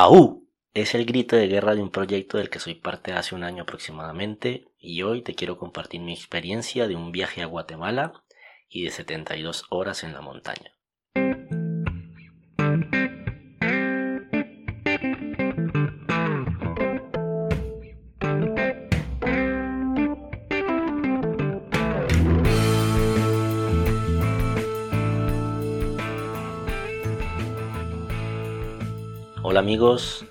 AU es el grito de guerra de un proyecto del que soy parte hace un año aproximadamente y hoy te quiero compartir mi experiencia de un viaje a Guatemala y de 72 horas en la montaña. Hola amigos,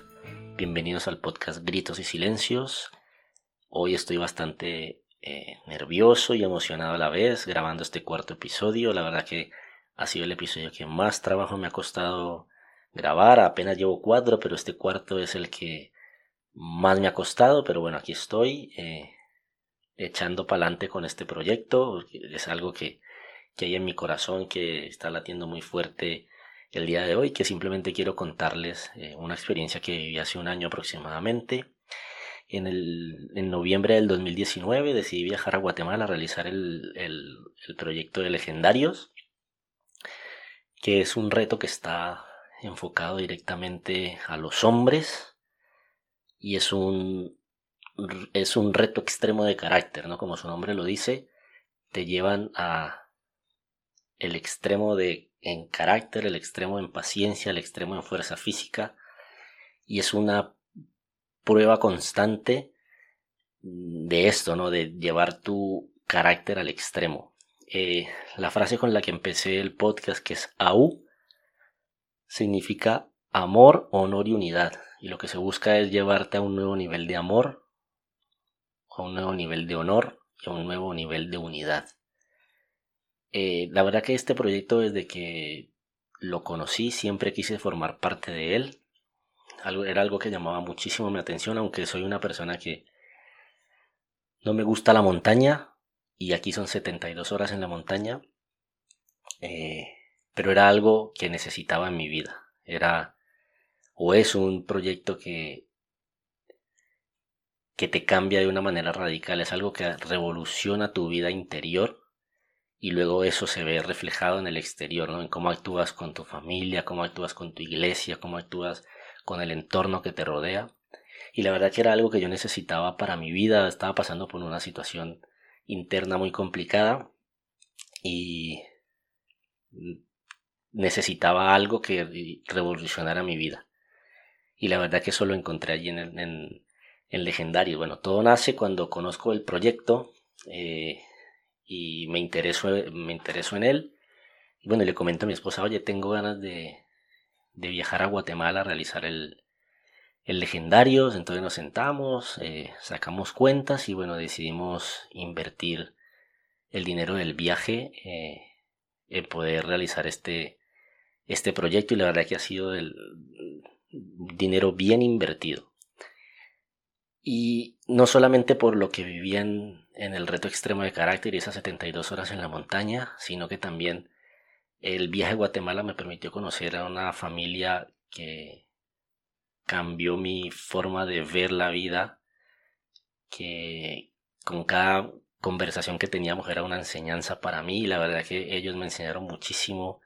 bienvenidos al podcast Gritos y Silencios. Hoy estoy bastante eh, nervioso y emocionado a la vez grabando este cuarto episodio. La verdad que ha sido el episodio que más trabajo me ha costado grabar. Apenas llevo cuatro, pero este cuarto es el que más me ha costado. Pero bueno, aquí estoy eh, echando para adelante con este proyecto. Es algo que, que hay en mi corazón que está latiendo muy fuerte el día de hoy, que simplemente quiero contarles eh, una experiencia que viví hace un año aproximadamente. En, el, en noviembre del 2019 decidí viajar a Guatemala a realizar el, el, el proyecto de Legendarios, que es un reto que está enfocado directamente a los hombres y es un, es un reto extremo de carácter, ¿no? Como su nombre lo dice, te llevan a el extremo de en carácter, el extremo en paciencia, el extremo en fuerza física y es una prueba constante de esto, ¿no? De llevar tu carácter al extremo. Eh, la frase con la que empecé el podcast, que es AU, significa amor, honor y unidad. Y lo que se busca es llevarte a un nuevo nivel de amor, a un nuevo nivel de honor y a un nuevo nivel de unidad. Eh, la verdad que este proyecto desde que lo conocí siempre quise formar parte de él. era algo que llamaba muchísimo mi atención, aunque soy una persona que no me gusta la montaña y aquí son 72 horas en la montaña. Eh, pero era algo que necesitaba en mi vida. Era o es un proyecto que que te cambia de una manera radical, es algo que revoluciona tu vida interior y luego eso se ve reflejado en el exterior, ¿no? En cómo actúas con tu familia, cómo actúas con tu iglesia, cómo actúas con el entorno que te rodea. Y la verdad que era algo que yo necesitaba para mi vida, estaba pasando por una situación interna muy complicada y necesitaba algo que revolucionara mi vida. Y la verdad que eso lo encontré allí en, en, en Legendario. Bueno, todo nace cuando conozco el proyecto. Eh, y me interesó, me interesó en él. Y bueno, le comento a mi esposa, oye, tengo ganas de, de viajar a Guatemala a realizar el, el Legendarios. Entonces nos sentamos, eh, sacamos cuentas y bueno, decidimos invertir el dinero del viaje eh, en poder realizar este, este proyecto y la verdad que ha sido el dinero bien invertido. Y no solamente por lo que vivían en el reto extremo de carácter y esas 72 horas en la montaña, sino que también el viaje a Guatemala me permitió conocer a una familia que cambió mi forma de ver la vida, que con cada conversación que teníamos era una enseñanza para mí y la verdad que ellos me enseñaron muchísimo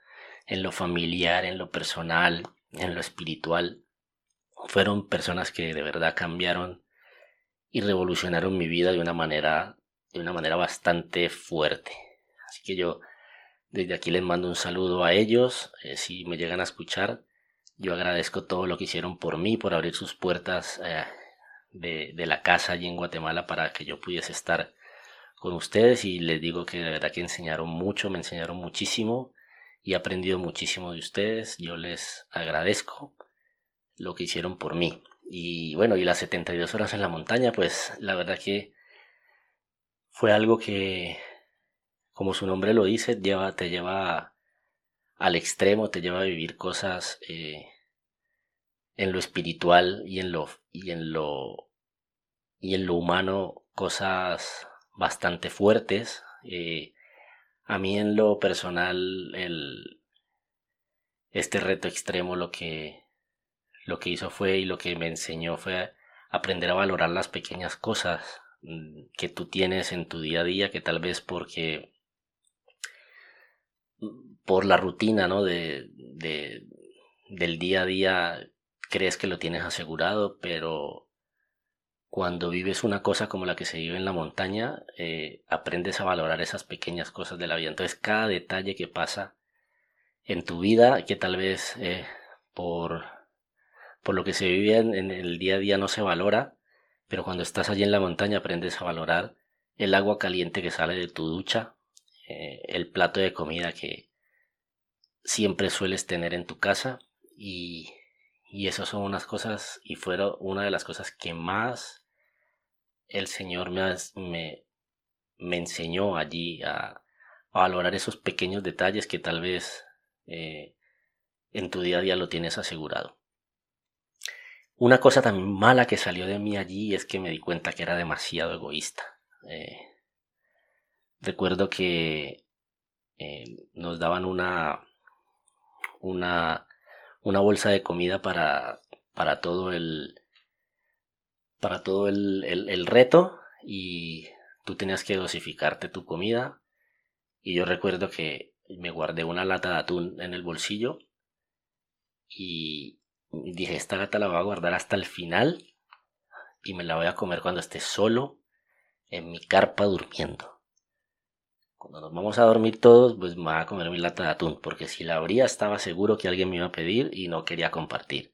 en lo familiar, en lo personal, en lo espiritual. Fueron personas que de verdad cambiaron y revolucionaron mi vida de una manera de una manera bastante fuerte. Así que yo desde aquí les mando un saludo a ellos. Eh, si me llegan a escuchar, yo agradezco todo lo que hicieron por mí, por abrir sus puertas eh, de, de, la casa allí en Guatemala para que yo pudiese estar con ustedes. Y les digo que de verdad que enseñaron mucho, me enseñaron muchísimo y he aprendido muchísimo de ustedes. Yo les agradezco lo que hicieron por mí. Y bueno, y las 72 horas en la montaña, pues la verdad que fue algo que, como su nombre lo dice, lleva, te lleva al extremo, te lleva a vivir cosas eh, en lo espiritual y en lo, y en lo, y en lo humano, cosas bastante fuertes. Eh, a mí en lo personal, el, este reto extremo lo que, lo que hizo fue y lo que me enseñó fue aprender a valorar las pequeñas cosas, que tú tienes en tu día a día que tal vez porque mm, por la rutina ¿no? de, de, del día a día crees que lo tienes asegurado, pero cuando vives una cosa como la que se vive en la montaña, eh, aprendes a valorar esas pequeñas cosas de la vida. Entonces cada detalle que pasa en tu vida, que tal vez eh, por, por lo que se vive en, el día a día no se valora, pero cuando estás allí en la montaña aprendes a valorar el agua caliente que sale de tu ducha, eh, el plato de comida que siempre sueles tener en tu casa y, y esas son unas cosas y fueron una de las cosas que más el Señor me, me, me enseñó allí a, valorar esos pequeños detalles que tal vez eh, en tu día a día lo tienes asegurado. Una cosa tan mala que salió de mí allí es que me di cuenta que era demasiado egoísta. Eh, recuerdo que eh, nos daban una, una, una bolsa de comida para, para todo el para todo el, el reto y tú tenías que dosificarte tu comida y yo recuerdo que me guardé una lata de atún en el bolsillo y dije esta lata la voy a guardar hasta el final y me la voy a comer cuando esté solo en mi carpa durmiendo. Cuando nos vamos a dormir todos, pues me voy a comer mi lata de atún, porque si la abría estaba seguro que alguien me iba a pedir y no quería compartir.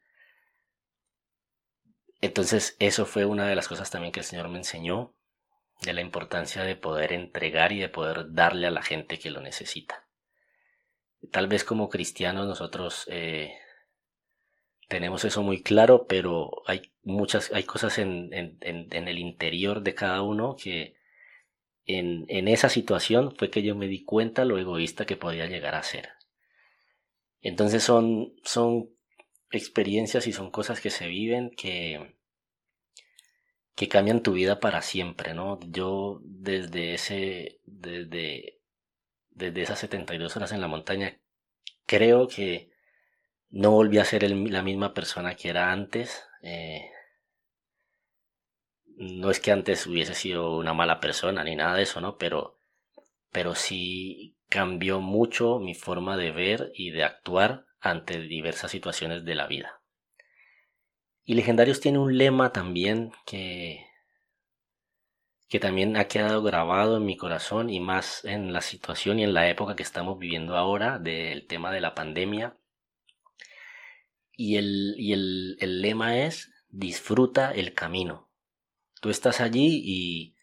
Entonces eso fue una de las cosas también que el Señor me enseñó, de la importancia de poder entregar y de poder darle a la gente que lo necesita. Tal vez como cristianos nosotros eh, tenemos eso muy claro, pero hay muchas, hay cosas en, en, el interior de cada uno que en, en, esa situación fue que yo me di cuenta lo egoísta que podía llegar a ser. Entonces son, son experiencias y son cosas que se viven que, que cambian tu vida para siempre, ¿no? Yo desde ese, desde, desde esas 72 horas en la montaña, creo que no volví a ser la misma persona que era antes. Eh, no es que antes hubiese sido una mala persona ni nada de eso, ¿no? Pero, pero sí cambió mucho mi forma de ver y de actuar ante diversas situaciones de la vida. Y Legendarios tiene un lema también que, que también ha quedado grabado en mi corazón y más en la situación y en la época que estamos viviendo ahora del tema de la pandemia y el, y el, el lema es disfruta el camino. Tú estás allí y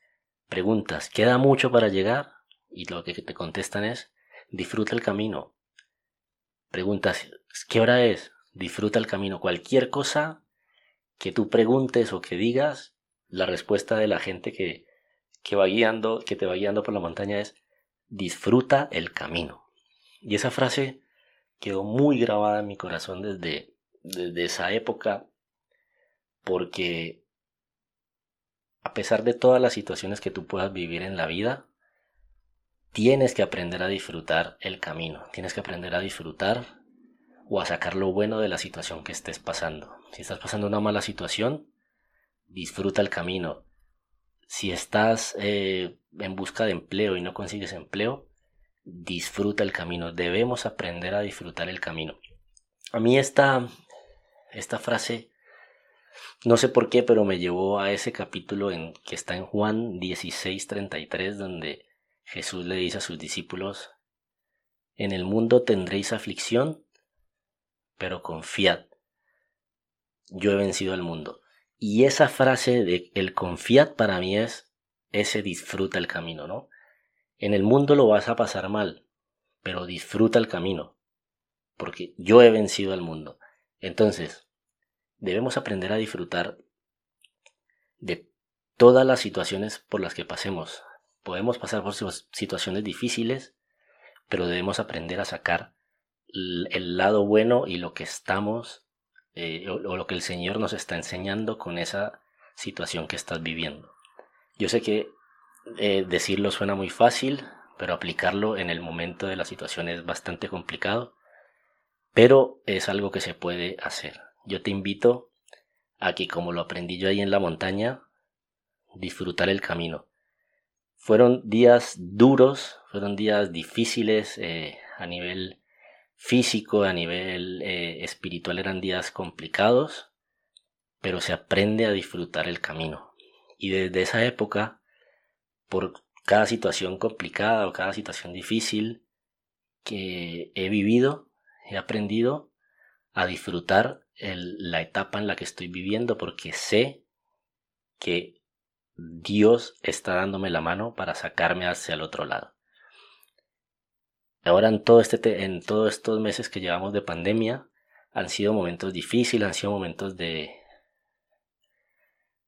preguntas, ¿queda mucho para llegar? Y lo que te contestan es, disfruta el camino. Preguntas, ¿qué hora es? Disfruta el camino. Cualquier cosa que tú preguntes o que digas, la respuesta de la gente que, que va guiando, que te va guiando por la montaña es, disfruta el camino. Y esa frase quedó muy grabada en mi corazón desde, desde esa época porque a pesar de todas las situaciones que tú puedas vivir en la vida, tienes que aprender a disfrutar el camino, tienes que aprender a disfrutar o a sacar lo bueno de la situación que estés pasando. Si estás pasando una mala situación, disfruta el camino. Si estás eh, en busca de empleo y no consigues empleo, disfruta el camino. Debemos aprender a disfrutar el camino. A mí esta, esta frase, no sé por qué, pero me llevó a ese capítulo en, que está en Juan 16:33, donde Jesús le dice a sus discípulos, en el mundo tendréis aflicción, pero confiad, yo he vencido al mundo. Y esa frase de el confiad para mí es ese disfruta el camino, ¿no? En el mundo lo vas a pasar mal, pero disfruta el camino, porque yo he vencido al mundo. Entonces, debemos aprender a disfrutar de todas las situaciones por las que pasemos. Podemos pasar por situaciones difíciles, pero debemos aprender a sacar el lado bueno y lo que estamos eh, o, lo que el Señor nos está enseñando con esa situación que estás viviendo. Yo sé que eh, decirlo suena muy fácil, pero aplicarlo en el momento de la situación es bastante complicado, pero es algo que se puede hacer yo te invito a que, como lo aprendí yo ahí en la montaña, disfrutar el camino. Fueron días duros, fueron días difíciles eh, a nivel físico, a nivel eh, espiritual eran días complicados, pero se aprende a disfrutar el camino. Y desde esa época, por cada situación complicada o cada situación difícil que he vivido, he aprendido a disfrutar la etapa en la que estoy viviendo porque sé que Dios está dándome la mano para sacarme hacia el otro lado. Ahora en todo este en todos estos meses que llevamos de pandemia han sido momentos difíciles, han sido momentos de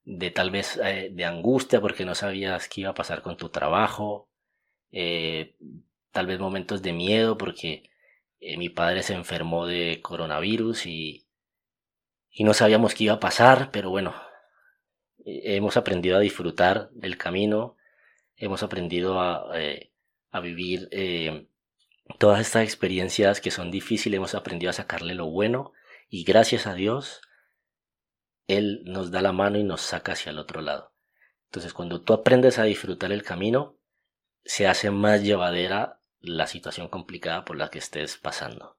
de tal vez eh, de angustia porque no sabías qué iba a pasar con tu trabajo, eh, tal vez momentos de miedo porque eh, mi padre se enfermó de coronavirus y, y no sabíamos qué iba a pasar, pero bueno, hemos aprendido a disfrutar del camino, hemos aprendido a, a vivir todas estas experiencias que son difíciles, hemos aprendido a sacarle lo bueno y gracias a Dios él nos da la mano y nos saca hacia el otro lado. Entonces, cuando tú aprendes a disfrutar el camino, se hace más llevadera la situación complicada por la que estés pasando.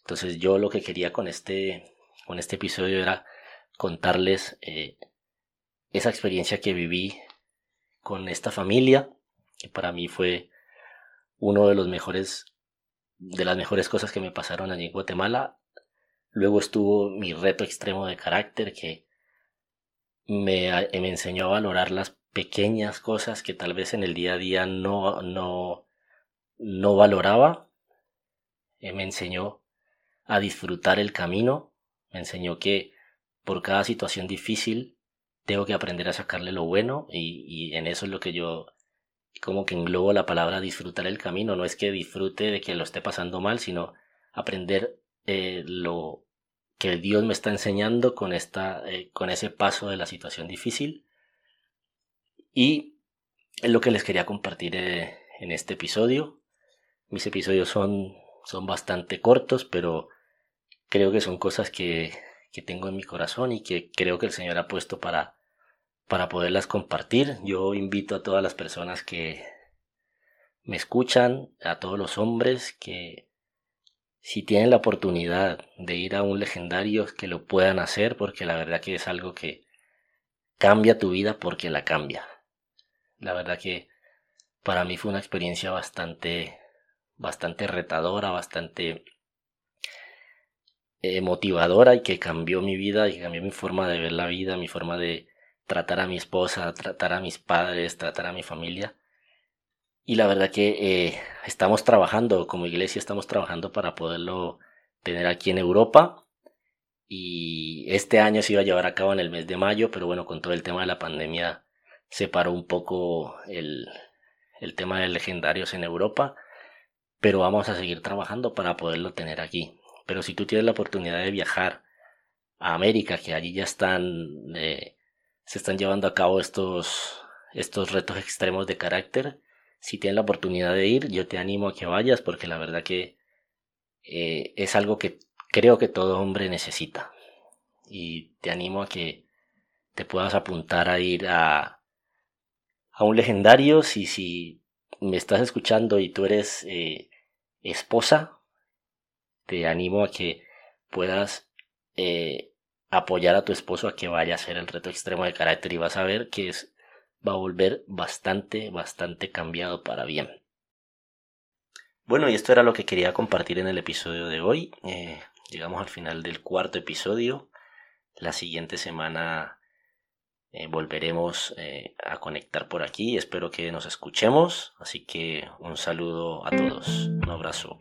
Entonces, yo lo que quería con este, con este episodio era contarles eh, esa experiencia que viví con esta familia, que para mí fue uno de los mejores, de las mejores cosas que me pasaron allí en Guatemala Luego estuvo mi reto extremo de carácter que me, me enseñó a valorar las pequeñas cosas que tal vez en el día a día no, no, no valoraba. Eh, me enseñó a disfrutar el camino. Me enseñó que por cada situación difícil tengo que aprender a sacarle lo bueno y, en eso es lo que yo como que englobo la palabra disfrutar el camino. No es que disfrute de que lo esté pasando mal, sino aprender eh, lo que Dios me está enseñando con, esta, eh, con ese paso de la situación difícil. Y es lo que les quería compartir eh, en este episodio. Mis episodios son, son bastante cortos, pero creo que son cosas que, que tengo en mi corazón y que creo que el Señor ha puesto para, para poderlas compartir. Yo invito a todas las personas que me escuchan, a todos los hombres que si tienen la oportunidad de ir a un legendario, que lo puedan hacer, porque la verdad que es algo que cambia tu vida porque la cambia. La verdad que para mí fue una experiencia bastante, bastante retadora, bastante eh, motivadora y que cambió mi vida y cambió mi forma de ver la vida, mi forma de tratar a mi esposa, tratar a mis padres, tratar a mi familia. Y la verdad que eh, estamos trabajando, como iglesia estamos trabajando para poderlo tener aquí en Europa. Y este año se iba a llevar a cabo en el mes de mayo, pero bueno, con todo el tema de la pandemia se paró un poco el, el tema de legendarios en Europa. Pero vamos a seguir trabajando para poderlo tener aquí. Pero si tú tienes la oportunidad de viajar a América, que allí ya están, eh, se están llevando a cabo estos, estos retos extremos de carácter, si tienes la oportunidad de ir, yo te animo a que vayas porque la verdad que eh, es algo que creo que todo hombre necesita. Y te animo a que te puedas apuntar a ir a, a un legendario. Si, si me estás escuchando y tú eres eh, esposa, te animo a que puedas eh, apoyar a tu esposo a que vaya a hacer el reto extremo de carácter y vas a ver que es va a volver bastante, bastante cambiado para bien. Bueno, y esto era lo que quería compartir en el episodio de hoy. Eh, llegamos al final del cuarto episodio. La siguiente semana eh, volveremos a conectar por aquí. Espero que nos escuchemos. Así que un saludo a todos. Un abrazo.